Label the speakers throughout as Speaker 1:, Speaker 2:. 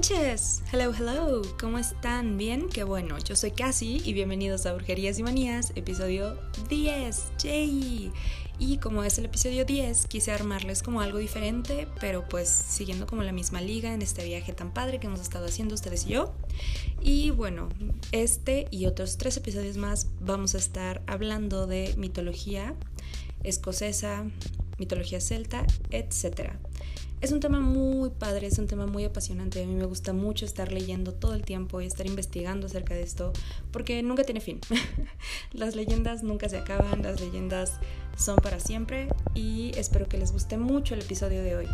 Speaker 1: noches. Hello, hello. ¿Cómo están? ¿Bien? Qué bueno. Yo soy Cassie y bienvenidos a Brujerías y Manías, episodio 10. ¡Yay! Y como es el episodio 10, quise armarles como algo diferente, pero pues siguiendo como la misma liga en este viaje tan padre que hemos estado haciendo ustedes y yo. Y bueno, este y otros tres episodios más vamos a estar hablando de mitología escocesa, mitología celta, etc. Es un tema muy padre, es un tema muy apasionante. A mí me gusta mucho estar leyendo todo el tiempo y estar investigando acerca de esto, porque nunca tiene fin. las leyendas nunca se acaban, las leyendas son para siempre y espero que les guste mucho el episodio de hoy.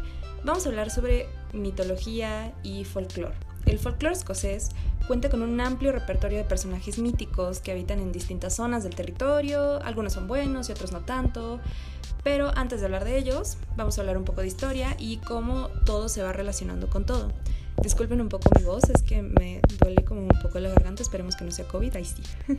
Speaker 1: Vamos a hablar sobre mitología y folclore. El folclore escocés cuenta con un amplio repertorio de personajes míticos que habitan en distintas zonas del territorio, algunos son buenos y otros no tanto, pero antes de hablar de ellos, vamos a hablar un poco de historia y cómo todo se va relacionando con todo. Disculpen un poco mi voz, es que me duele como un poco la garganta, esperemos que no sea COVID, ahí sí.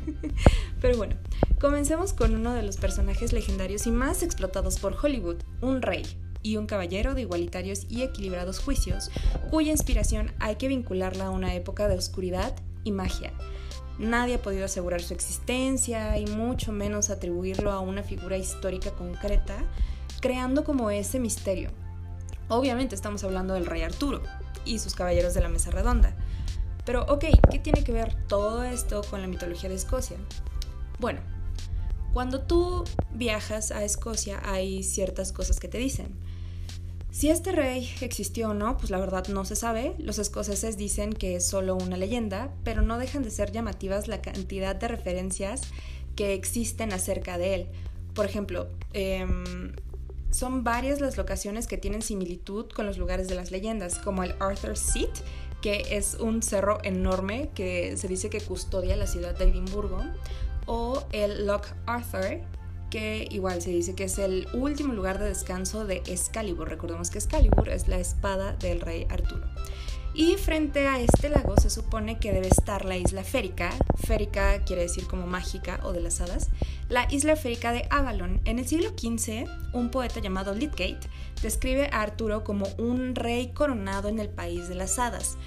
Speaker 1: Pero bueno, comencemos con uno de los personajes legendarios y más explotados por Hollywood, un rey y un caballero de igualitarios y equilibrados juicios, cuya inspiración hay que vincularla a una época de oscuridad y magia. Nadie ha podido asegurar su existencia y mucho menos atribuirlo a una figura histórica concreta, creando como ese misterio. Obviamente estamos hablando del rey Arturo y sus caballeros de la mesa redonda. Pero ok, ¿qué tiene que ver todo esto con la mitología de Escocia? Bueno, cuando tú viajas a Escocia hay ciertas cosas que te dicen. Si este rey existió o no, pues la verdad no se sabe. Los escoceses dicen que es solo una leyenda, pero no dejan de ser llamativas la cantidad de referencias que existen acerca de él. Por ejemplo, em, son varias las locaciones que tienen similitud con los lugares de las leyendas, como el Arthur Seat, que es un cerro enorme que se dice que custodia la ciudad de Edimburgo, o el Loch Arthur, que igual se dice que es el último lugar de descanso de Excalibur. Recordemos que Excalibur es la espada del rey Arturo. Y frente a este lago se supone que debe estar la isla férica. Férica quiere decir como mágica o de las hadas. La isla férica de Avalon. En el siglo XV, un poeta llamado Lydgate describe a Arturo como un rey coronado en el país de las hadas.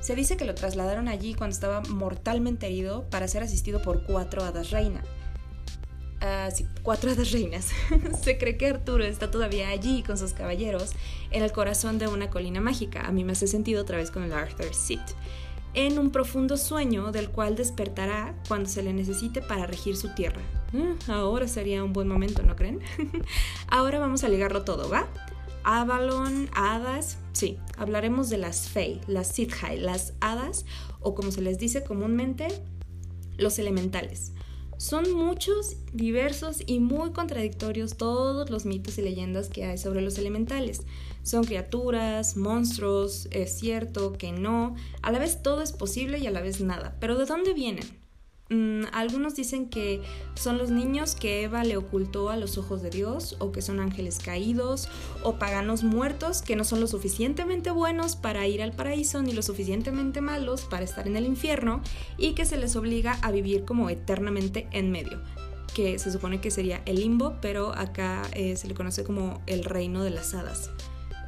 Speaker 1: Se dice que lo trasladaron allí cuando estaba mortalmente herido para ser asistido por cuatro hadas reina cuatro hadas reinas. Se cree que Arturo está todavía allí con sus caballeros en el corazón de una colina mágica. A mí me hace sentido otra vez con el Arthur Seat. En un profundo sueño del cual despertará cuando se le necesite para regir su tierra. Mm, ahora sería un buen momento, ¿no creen? ahora vamos a ligarlo todo, ¿va? Avalon, hadas, sí, hablaremos de las Fey, las Sithai, las hadas, o como se les dice comúnmente, los elementales. Son muchos, diversos y muy contradictorios todos los mitos y leyendas que hay sobre los elementales. Son criaturas, monstruos, es cierto que no, a la vez todo es posible y a la vez nada. Pero ¿de dónde vienen? Mm, algunos dicen que son los niños que Eva le ocultó a los ojos de Dios, o que son ángeles caídos, o paganos muertos que no son lo suficientemente buenos para ir al paraíso ni lo suficientemente malos para estar en el infierno, y que se les obliga a vivir como eternamente en medio, que se supone que sería el limbo, pero acá eh, se le conoce como el reino de las hadas,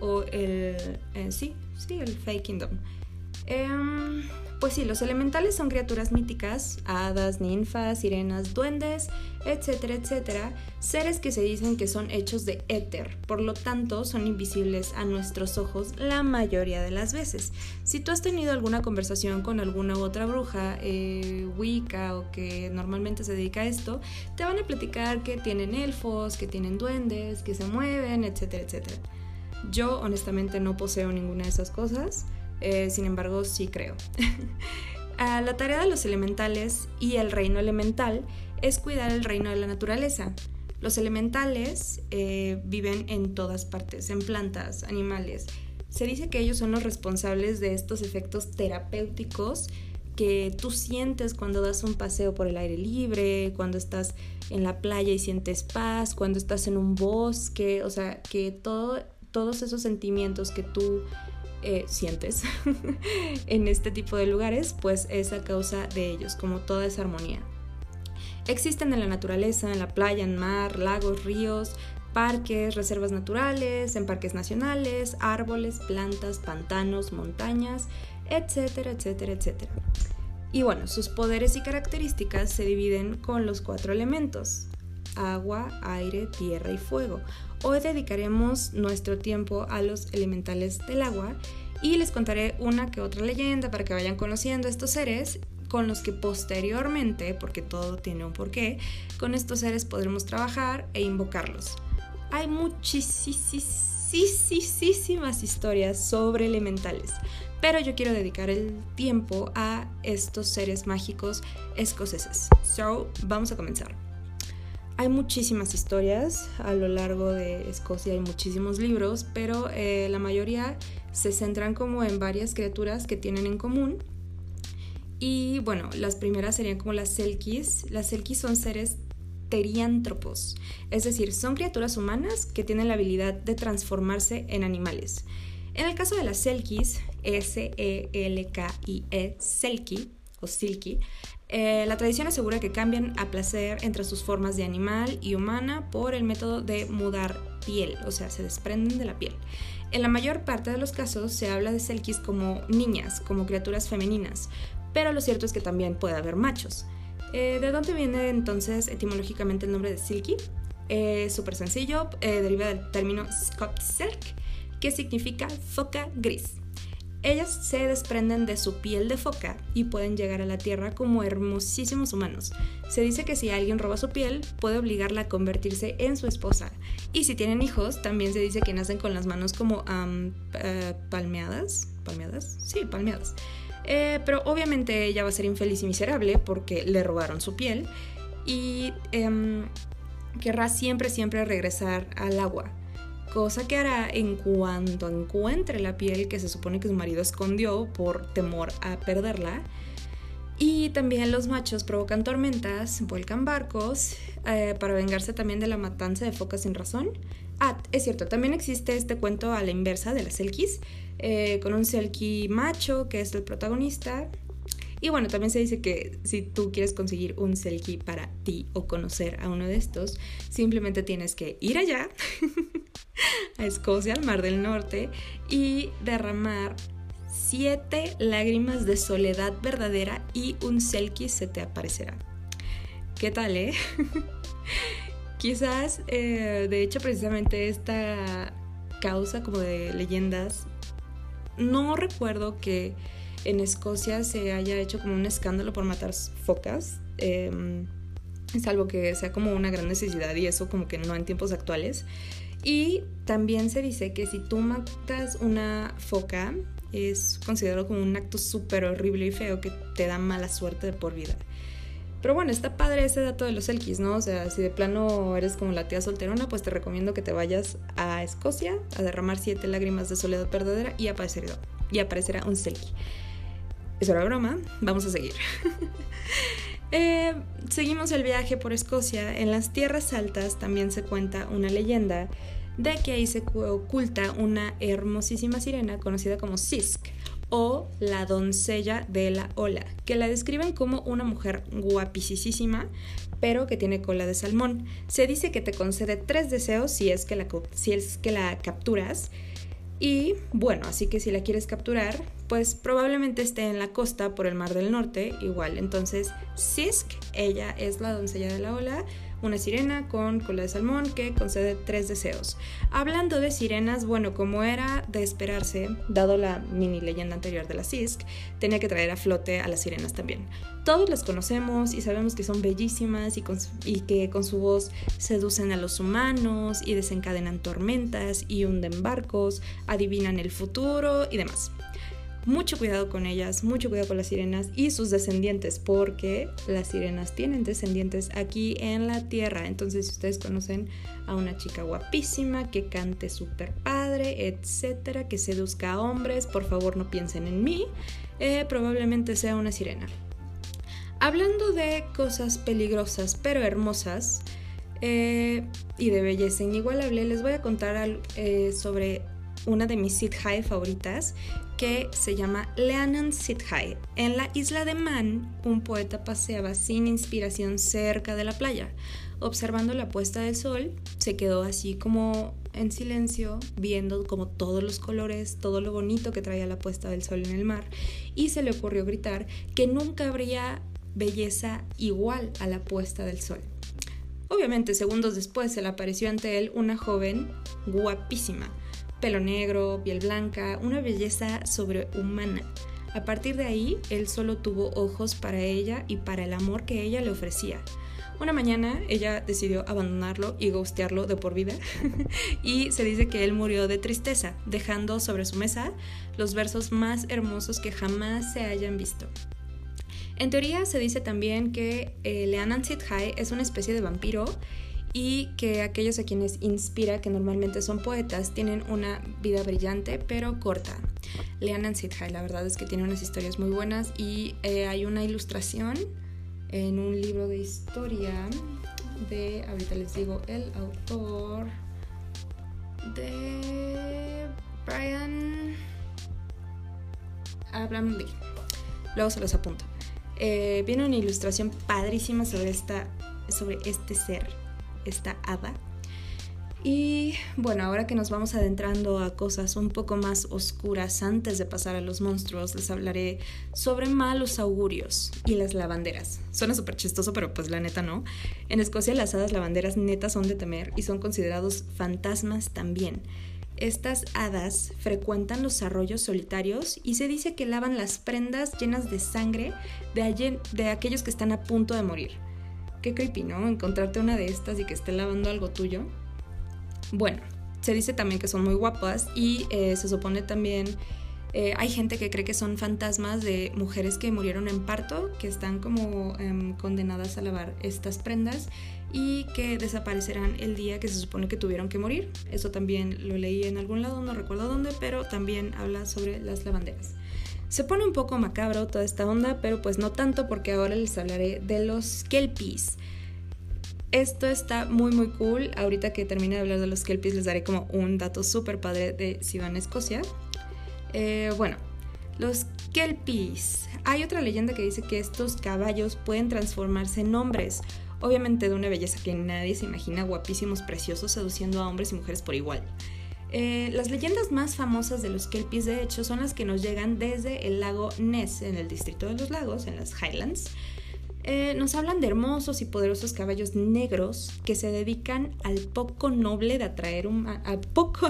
Speaker 1: o el... Eh, sí, sí, el Fake Kingdom. Em, pues sí, los elementales son criaturas míticas, hadas, ninfas, sirenas, duendes, etcétera, etcétera, seres que se dicen que son hechos de éter, por lo tanto son invisibles a nuestros ojos la mayoría de las veces. Si tú has tenido alguna conversación con alguna otra bruja, eh, wicca o que normalmente se dedica a esto, te van a platicar que tienen elfos, que tienen duendes, que se mueven, etcétera, etcétera. Yo honestamente no poseo ninguna de esas cosas. Eh, sin embargo sí creo. la tarea de los elementales y el reino elemental es cuidar el reino de la naturaleza. Los elementales eh, viven en todas partes, en plantas, animales. Se dice que ellos son los responsables de estos efectos terapéuticos que tú sientes cuando das un paseo por el aire libre, cuando estás en la playa y sientes paz, cuando estás en un bosque, o sea, que todo, todos esos sentimientos que tú eh, sientes en este tipo de lugares, pues es a causa de ellos, como toda esa armonía. Existen en la naturaleza, en la playa, en mar, lagos, ríos, parques, reservas naturales, en parques nacionales, árboles, plantas, pantanos, montañas, etcétera, etcétera, etcétera. Y bueno, sus poderes y características se dividen con los cuatro elementos, agua, aire, tierra y fuego. Hoy dedicaremos nuestro tiempo a los elementales del agua y les contaré una que otra leyenda para que vayan conociendo estos seres con los que posteriormente, porque todo tiene un porqué, con estos seres podremos trabajar e invocarlos. Hay muchísimas historias sobre elementales, pero yo quiero dedicar el tiempo a estos seres mágicos escoceses. So, vamos a comenzar. Hay muchísimas historias a lo largo de Escocia, hay muchísimos libros, pero eh, la mayoría se centran como en varias criaturas que tienen en común. Y bueno, las primeras serían como las Selkies. Las Selkies son seres teriántropos, es decir, son criaturas humanas que tienen la habilidad de transformarse en animales. En el caso de las Selkies, S-E-L-K-I-E, Selkie o Silky, eh, la tradición asegura que cambian a placer entre sus formas de animal y humana por el método de mudar piel, o sea, se desprenden de la piel. En la mayor parte de los casos se habla de Selkies como niñas, como criaturas femeninas, pero lo cierto es que también puede haber machos. Eh, ¿De dónde viene entonces etimológicamente el nombre de Silky? Es súper sencillo, eh, deriva del término Scott Silk, que significa foca gris. Ellas se desprenden de su piel de foca y pueden llegar a la Tierra como hermosísimos humanos. Se dice que si alguien roba su piel, puede obligarla a convertirse en su esposa. Y si tienen hijos, también se dice que nacen con las manos como eh, palmeadas. ¿Palmeadas? Sí, palmeadas. Eh, pero obviamente ella va a ser infeliz y miserable porque le robaron su piel y em, querrá siempre, siempre regresar al agua cosa que hará en cuanto encuentre la piel que se supone que su marido escondió por temor a perderla. Y también los machos provocan tormentas, vuelcan barcos eh, para vengarse también de la matanza de focas sin razón. Ah, es cierto, también existe este cuento a la inversa de las selkies, eh, con un selkie macho que es el protagonista. Y bueno, también se dice que si tú quieres conseguir un selkie para ti o conocer a uno de estos, simplemente tienes que ir allá a Escocia, al Mar del Norte, y derramar siete lágrimas de soledad verdadera y un selkie se te aparecerá. ¿Qué tal, eh? Quizás, eh, de hecho, precisamente esta causa como de leyendas, no recuerdo que en Escocia se haya hecho como un escándalo por matar focas. Eh, salvo que sea como una gran necesidad y eso como que no en tiempos actuales. Y también se dice que si tú matas una foca, es considerado como un acto súper horrible y feo que te da mala suerte de por vida. Pero bueno, está padre ese dato de los Elkis, ¿no? O sea, si de plano eres como la tía solterona, pues te recomiendo que te vayas a Escocia a derramar siete lágrimas de soledad verdadera y aparecerá, un Selkie. Es una broma, vamos a seguir. Eh, seguimos el viaje por Escocia. En las tierras altas también se cuenta una leyenda de que ahí se oculta una hermosísima sirena conocida como Sisk o la doncella de la ola, que la describen como una mujer guapísima, pero que tiene cola de salmón. Se dice que te concede tres deseos si es que la, si es que la capturas y bueno, así que si la quieres capturar, pues probablemente esté en la costa por el Mar del Norte, igual. Entonces, Sisk, ella es la doncella de la ola, una sirena con cola de salmón que concede tres deseos. Hablando de sirenas, bueno, como era de esperarse, dado la mini leyenda anterior de la Sisk, tenía que traer a flote a las sirenas también. Todos las conocemos y sabemos que son bellísimas y, y que con su voz seducen a los humanos y desencadenan tormentas y hunden barcos, adivinan el futuro y demás mucho cuidado con ellas, mucho cuidado con las sirenas y sus descendientes, porque las sirenas tienen descendientes aquí en la tierra. Entonces, si ustedes conocen a una chica guapísima que cante súper padre, etcétera, que seduzca a hombres, por favor no piensen en mí, eh, probablemente sea una sirena. Hablando de cosas peligrosas pero hermosas eh, y de belleza inigualable, les voy a contar eh, sobre una de mis High favoritas que se llama Leanan High. En la isla de Man, un poeta paseaba sin inspiración cerca de la playa. observando la puesta del sol, se quedó así como en silencio, viendo como todos los colores, todo lo bonito que traía la puesta del sol en el mar, y se le ocurrió gritar que nunca habría belleza igual a la puesta del sol. Obviamente, segundos después se le apareció ante él una joven guapísima, pelo negro, piel blanca, una belleza sobrehumana. A partir de ahí, él solo tuvo ojos para ella y para el amor que ella le ofrecía. Una mañana ella decidió abandonarlo y gustearlo de por vida y se dice que él murió de tristeza, dejando sobre su mesa los versos más hermosos que jamás se hayan visto. En teoría se dice también que eh, Leanan Sithai es una especie de vampiro y que aquellos a quienes inspira, que normalmente son poetas, tienen una vida brillante pero corta. Leanan Sithai, la verdad es que tiene unas historias muy buenas y eh, hay una ilustración en un libro de historia de, ahorita les digo, el autor de Brian Abraham Lee. Luego se los apunto. Eh, viene una ilustración padrísima sobre, esta, sobre este ser, esta hada, y bueno, ahora que nos vamos adentrando a cosas un poco más oscuras antes de pasar a los monstruos, les hablaré sobre malos augurios y las lavanderas. Suena súper chistoso, pero pues la neta no. En Escocia las hadas lavanderas netas son de temer y son considerados fantasmas también. Estas hadas frecuentan los arroyos solitarios y se dice que lavan las prendas llenas de sangre de, de aquellos que están a punto de morir. Qué creepy, ¿no? Encontrarte una de estas y que esté lavando algo tuyo. Bueno, se dice también que son muy guapas y eh, se supone también eh, hay gente que cree que son fantasmas de mujeres que murieron en parto, que están como em, condenadas a lavar estas prendas y que desaparecerán el día que se supone que tuvieron que morir. Eso también lo leí en algún lado, no recuerdo dónde, pero también habla sobre las lavanderas. Se pone un poco macabro toda esta onda, pero pues no tanto porque ahora les hablaré de los kelpies. Esto está muy muy cool. Ahorita que termine de hablar de los kelpies les daré como un dato súper padre de si van a Escocia. Eh, bueno, los kelpies. Hay otra leyenda que dice que estos caballos pueden transformarse en hombres. Obviamente de una belleza que nadie se imagina, guapísimos, preciosos, seduciendo a hombres y mujeres por igual. Eh, las leyendas más famosas de los kelpies, de hecho, son las que nos llegan desde el lago Ness, en el distrito de los lagos, en las Highlands. Eh, nos hablan de hermosos y poderosos caballos negros que se dedican al poco noble de atraer al poco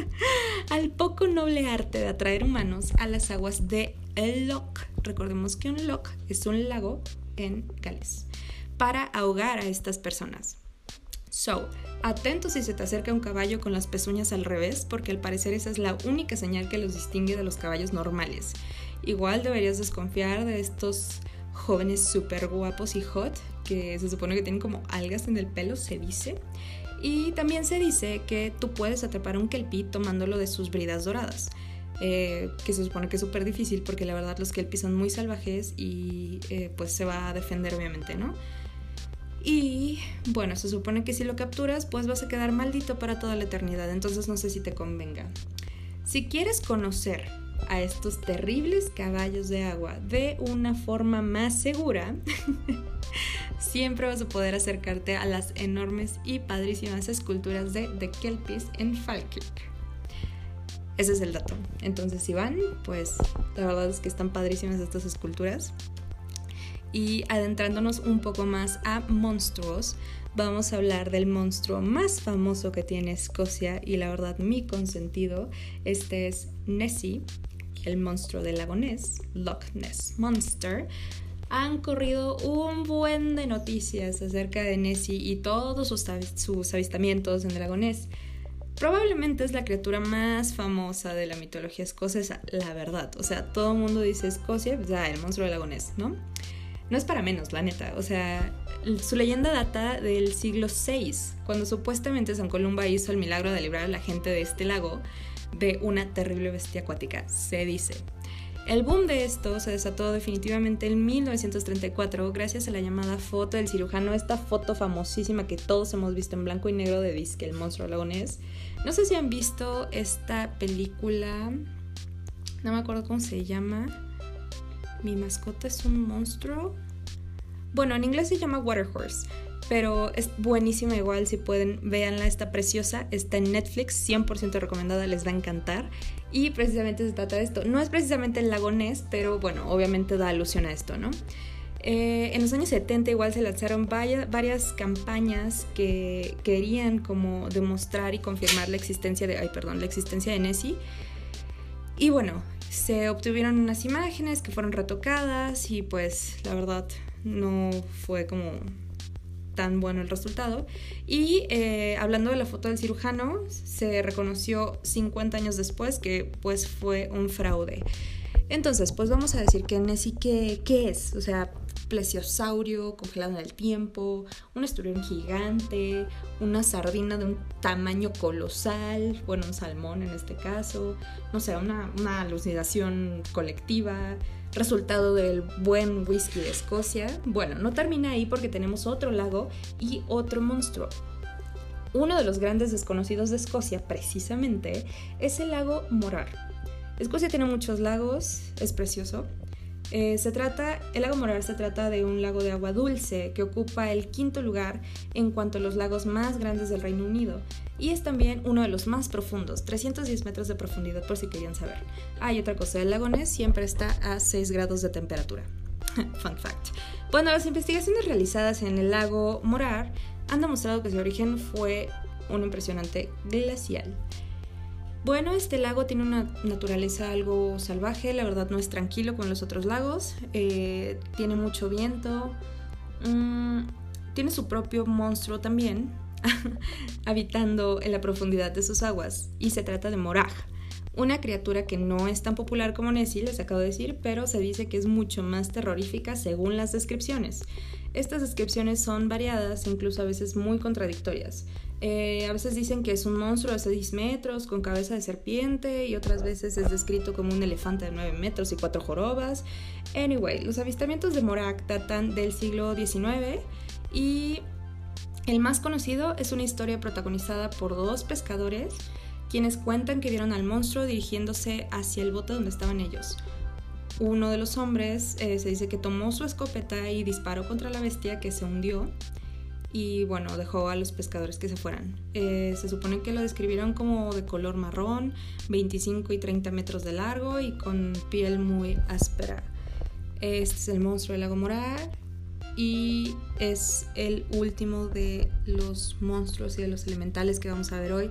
Speaker 1: al poco noble arte de atraer humanos a las aguas de el Loch. Recordemos que un loch es un lago en Gales para ahogar a estas personas. So, atento si se te acerca un caballo con las pezuñas al revés, porque al parecer esa es la única señal que los distingue de los caballos normales. Igual deberías desconfiar de estos jóvenes súper guapos y hot, que se supone que tienen como algas en el pelo, se dice. Y también se dice que tú puedes atrapar un kelpie tomándolo de sus bridas doradas. Eh, que se supone que es súper difícil porque la verdad los kelpies son muy salvajes y eh, pues se va a defender obviamente, ¿no? Y bueno, se supone que si lo capturas pues vas a quedar maldito para toda la eternidad, entonces no sé si te convenga. Si quieres conocer a estos terribles caballos de agua de una forma más segura, siempre vas a poder acercarte a las enormes y padrísimas esculturas de The Kelpies en Falkirk. Ese es el dato. Entonces, si van, pues la verdad es que están padrísimas estas esculturas. Y adentrándonos un poco más a monstruos, vamos a hablar del monstruo más famoso que tiene Escocia y la verdad mi consentido. Este es Nessie, el monstruo del lago Ness, Loch Ness Monster, han corrido un buen de noticias acerca de Nessie y todos sus, avistamientos en el lago Ness. Probablemente es la criatura más famosa de la mitología escocesa, la verdad. O sea, todo el mundo dice Escocia, pues ya, el monstruo del lago Ness, ¿no? No es para menos, la neta. O sea, su leyenda data del siglo VI, cuando supuestamente San Columba hizo el milagro de librar a la gente de este lago de una terrible bestia acuática, se dice. El boom de esto se desató definitivamente en 1934 gracias a la llamada foto del cirujano, esta foto famosísima que todos hemos visto en blanco y negro de Disque, el monstruo lagonés. No sé si han visto esta película, no me acuerdo cómo se llama. Mi mascota es un monstruo. Bueno, en inglés se llama Water Horse, pero es buenísima igual, si pueden, véanla, está preciosa, está en Netflix, 100% recomendada, les va a encantar. Y precisamente se trata de esto. No es precisamente el lago pero bueno, obviamente da alusión a esto, ¿no? Eh, en los años 70 igual se lanzaron varias, campañas que querían como demostrar y confirmar la existencia de, ay, perdón, la existencia de Nessie. Y bueno, se obtuvieron unas imágenes que fueron retocadas y pues la verdad no fue como tan bueno el resultado. Y eh, hablando de la foto del cirujano, se reconoció 50 años después que pues fue un fraude. Entonces, pues vamos a decir que Nessie, ¿qué, qué es? O sea, plesiosaurio congelado en el tiempo, un esturión gigante, una sardina de un tamaño colosal, bueno, un salmón en este caso, no sé, una, una alucinación colectiva, resultado del buen whisky de Escocia. Bueno, no termina ahí porque tenemos otro lago y otro monstruo. Uno de los grandes desconocidos de Escocia, precisamente, es el lago Morar. Escocia tiene muchos lagos, es precioso, eh, se trata, el lago Morar se trata de un lago de agua dulce que ocupa el quinto lugar en cuanto a los lagos más grandes del Reino Unido y es también uno de los más profundos, 310 metros de profundidad por si querían saber. Hay otra cosa, el lago Ness siempre está a 6 grados de temperatura. Fun fact. Bueno, las investigaciones realizadas en el lago Morar han demostrado que su origen fue un impresionante glacial. Bueno, este lago tiene una naturaleza algo salvaje, la verdad no es tranquilo con los otros lagos, eh, tiene mucho viento, mm, tiene su propio monstruo también, habitando en la profundidad de sus aguas, y se trata de Moraj, una criatura que no es tan popular como Nessie, les acabo de decir, pero se dice que es mucho más terrorífica según las descripciones. Estas descripciones son variadas, incluso a veces muy contradictorias. Eh, a veces dicen que es un monstruo de 6 metros con cabeza de serpiente y otras veces es descrito como un elefante de 9 metros y 4 jorobas. Anyway, los avistamientos de Morak datan del siglo XIX y el más conocido es una historia protagonizada por dos pescadores quienes cuentan que vieron al monstruo dirigiéndose hacia el bote donde estaban ellos. Uno de los hombres eh, se dice que tomó su escopeta y disparó contra la bestia que se hundió y bueno, dejó a los pescadores que se fueran. Eh, se supone que lo describieron como de color marrón, 25 y 30 metros de largo y con piel muy áspera. Este es el monstruo del lago Morar y es el último de los monstruos y de los elementales que vamos a ver hoy.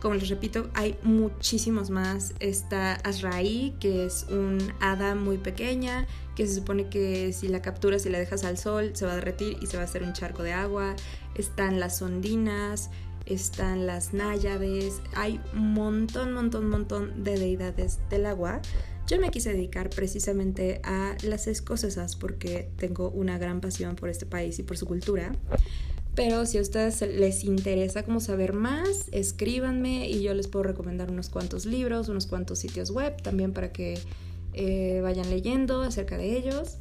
Speaker 1: Como les repito, hay muchísimos más. Está Azraí, que es un hada muy pequeña, que se supone que si la capturas y la dejas al sol, se va a derretir y se va a hacer un charco de agua. Están las ondinas, están las náyades. Hay un montón, montón, montón de deidades del agua. Yo me quise dedicar precisamente a las escocesas porque tengo una gran pasión por este país y por su cultura. Pero si a ustedes les interesa como saber más, escríbanme y yo les puedo recomendar unos cuantos libros, unos cuantos sitios web también para que eh, vayan leyendo acerca de ellos.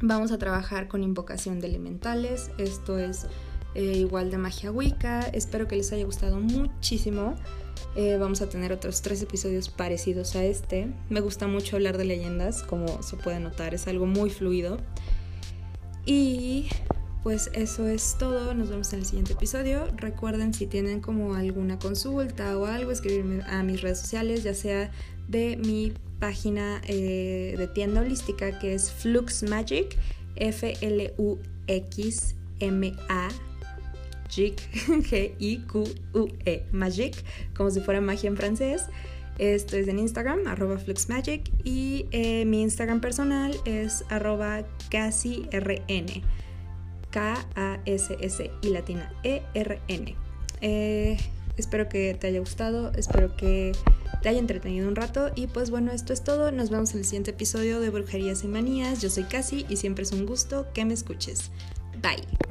Speaker 1: Vamos a trabajar con invocación de elementales. Esto es eh, igual de magia wicca. Espero que les haya gustado muchísimo. Eh, vamos a tener otros tres episodios parecidos a este. Me gusta mucho hablar de leyendas, como se puede notar, es algo muy fluido. Y pues eso es todo, nos vemos en el siguiente episodio. Recuerden si tienen como alguna consulta o algo, escribirme a mis redes sociales, ya sea de mi página eh, de tienda holística que es Flux Magic, F-L-U-X-M-A. G-I-Q-U-E, Magic, como si fuera magia en francés. Esto es en Instagram, arroba fluxmagic, y eh, mi Instagram personal es arroba casirn. K-A-S-S y latina E-R-N. Eh, espero que te haya gustado, espero que te haya entretenido un rato y pues bueno, esto es todo. Nos vemos en el siguiente episodio de Brujerías y Manías. Yo soy Casi y siempre es un gusto que me escuches. Bye.